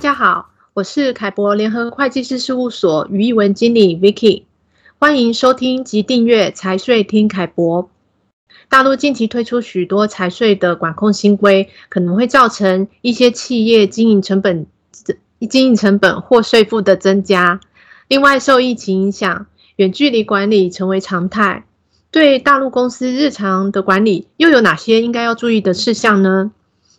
大家好，我是凯博联合会计师事务所余艺文经理 Vicky，欢迎收听及订阅财税听凯博。大陆近期推出许多财税的管控新规，可能会造成一些企业经营成本、经营成本或税负的增加。另外，受疫情影响，远距离管理成为常态。对大陆公司日常的管理，又有哪些应该要注意的事项呢？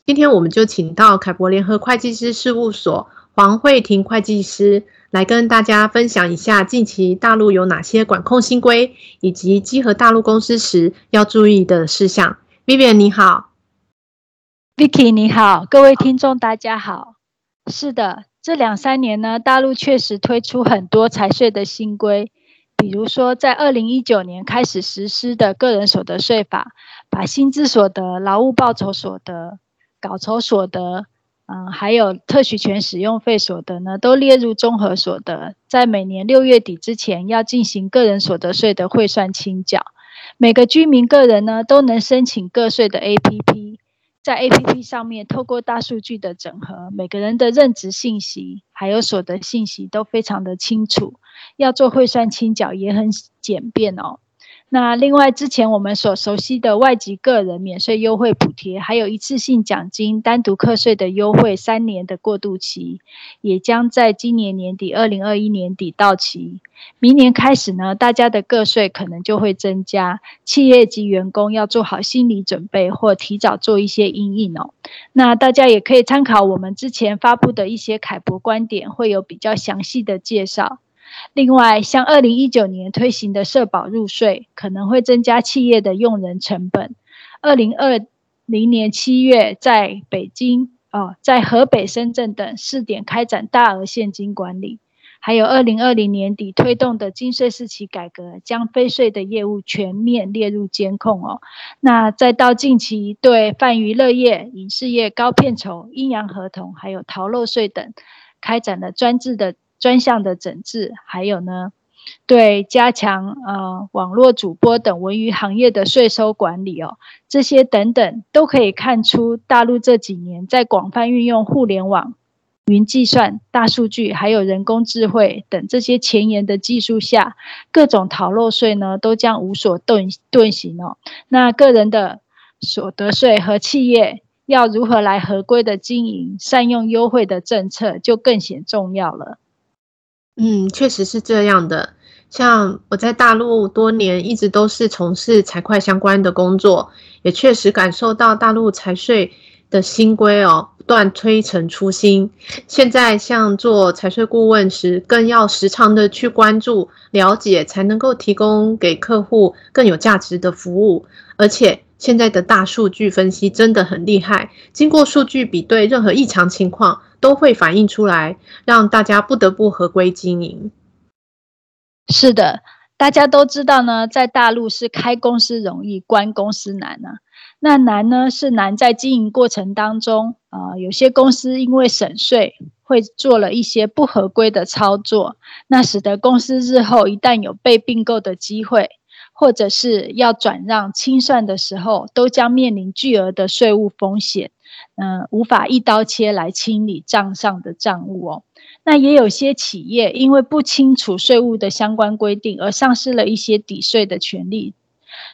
今天我们就请到凯博联合会计师事务所黄慧婷会计师来跟大家分享一下近期大陆有哪些管控新规，以及集合大陆公司时要注意的事项。Vivian 你好，Vicky 你好，各位听众大家好。是的，这两三年呢，大陆确实推出很多财税的新规，比如说在二零一九年开始实施的个人所得税法，把薪资所得、劳务报酬所得。稿酬所得，嗯，还有特许权使用费所得呢，都列入综合所得，在每年六月底之前要进行个人所得税的汇算清缴。每个居民个人呢都能申请个税的 APP，在 APP 上面透过大数据的整合，每个人的任职信息还有所得信息都非常的清楚，要做汇算清缴也很简便哦。那另外，之前我们所熟悉的外籍个人免税优惠补贴，还有一次性奖金单独课税的优惠三年的过渡期，也将在今年年底，二零二一年底到期。明年开始呢，大家的个税可能就会增加，企业及员工要做好心理准备，或提早做一些应应哦。那大家也可以参考我们之前发布的一些凯博观点，会有比较详细的介绍。另外，像二零一九年推行的社保入税，可能会增加企业的用人成本。二零二零年七月，在北京、哦，在河北、深圳等试点开展大额现金管理。还有二零二零年底推动的金税四期改革，将非税的业务全面列入监控哦。那再到近期对泛娱乐业、影视业高片酬、阴阳合同，还有逃漏税等，开展了专制的。专项的整治，还有呢，对加强呃网络主播等文娱行业的税收管理哦，这些等等都可以看出大陆这几年在广泛运用互联网、云计算、大数据，还有人工智慧等这些前沿的技术下，各种逃漏税呢都将无所遁遁形哦。那个人的所得税和企业要如何来合规的经营，善用优惠的政策，就更显重要了。嗯，确实是这样的。像我在大陆多年，一直都是从事财会相关的工作，也确实感受到大陆财税的新规哦，不断推陈出新。现在像做财税顾问时，更要时常的去关注、了解，才能够提供给客户更有价值的服务。而且现在的大数据分析真的很厉害，经过数据比对，任何异常情况，都会反映出来，让大家不得不合规经营。是的，大家都知道呢，在大陆是开公司容易，关公司难呢、那难呢，是难在经营过程当中、呃，有些公司因为省税，会做了一些不合规的操作，那使得公司日后一旦有被并购的机会，或者是要转让清算的时候，都将面临巨额的税务风险。嗯，无法一刀切来清理账上的账务哦。那也有些企业因为不清楚税务的相关规定，而丧失了一些抵税的权利，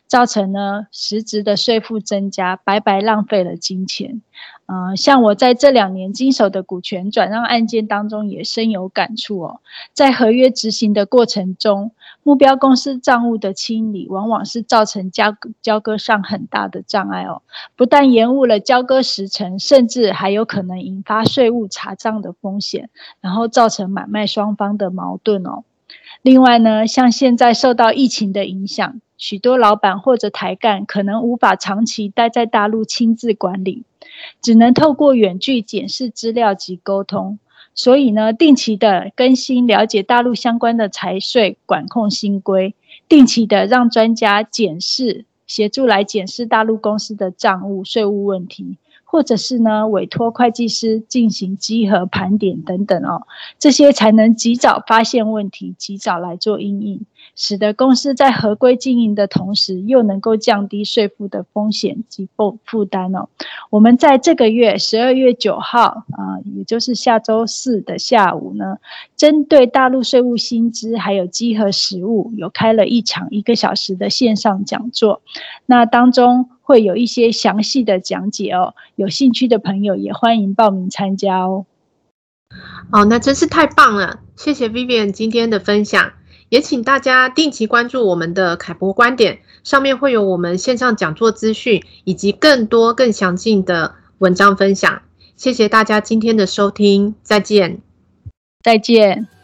造成呢实质的税负增加，白白浪费了金钱。嗯、像我在这两年经手的股权转让案件当中，也深有感触哦。在合约执行的过程中，目标公司账务的清理，往往是造成交交割上很大的障碍哦。不但延误了交割时程，甚至还有可能引发税务查账的风险，然后造成买卖双方的矛盾哦。另外呢，像现在受到疫情的影响，许多老板或者台干可能无法长期待在大陆亲自管理，只能透过远距检视资料及沟通。所以呢，定期的更新了解大陆相关的财税管控新规，定期的让专家检视，协助来检视大陆公司的账务、税务问题，或者是呢委托会计师进行稽核盘点等等哦，这些才能及早发现问题，及早来做应应。使得公司在合规经营的同时，又能够降低税负的风险及负负担哦。我们在这个月十二月九号啊，也就是下周四的下午呢，针对大陆税务新知还有稽核实务，有开了一场一个小时的线上讲座。那当中会有一些详细的讲解哦，有兴趣的朋友也欢迎报名参加哦。哦，那真是太棒了！谢谢 Vivian 今天的分享，也请大家定期关注我们的凯博观点，上面会有我们线上讲座资讯以及更多更详尽的文章分享。谢谢大家今天的收听，再见，再见。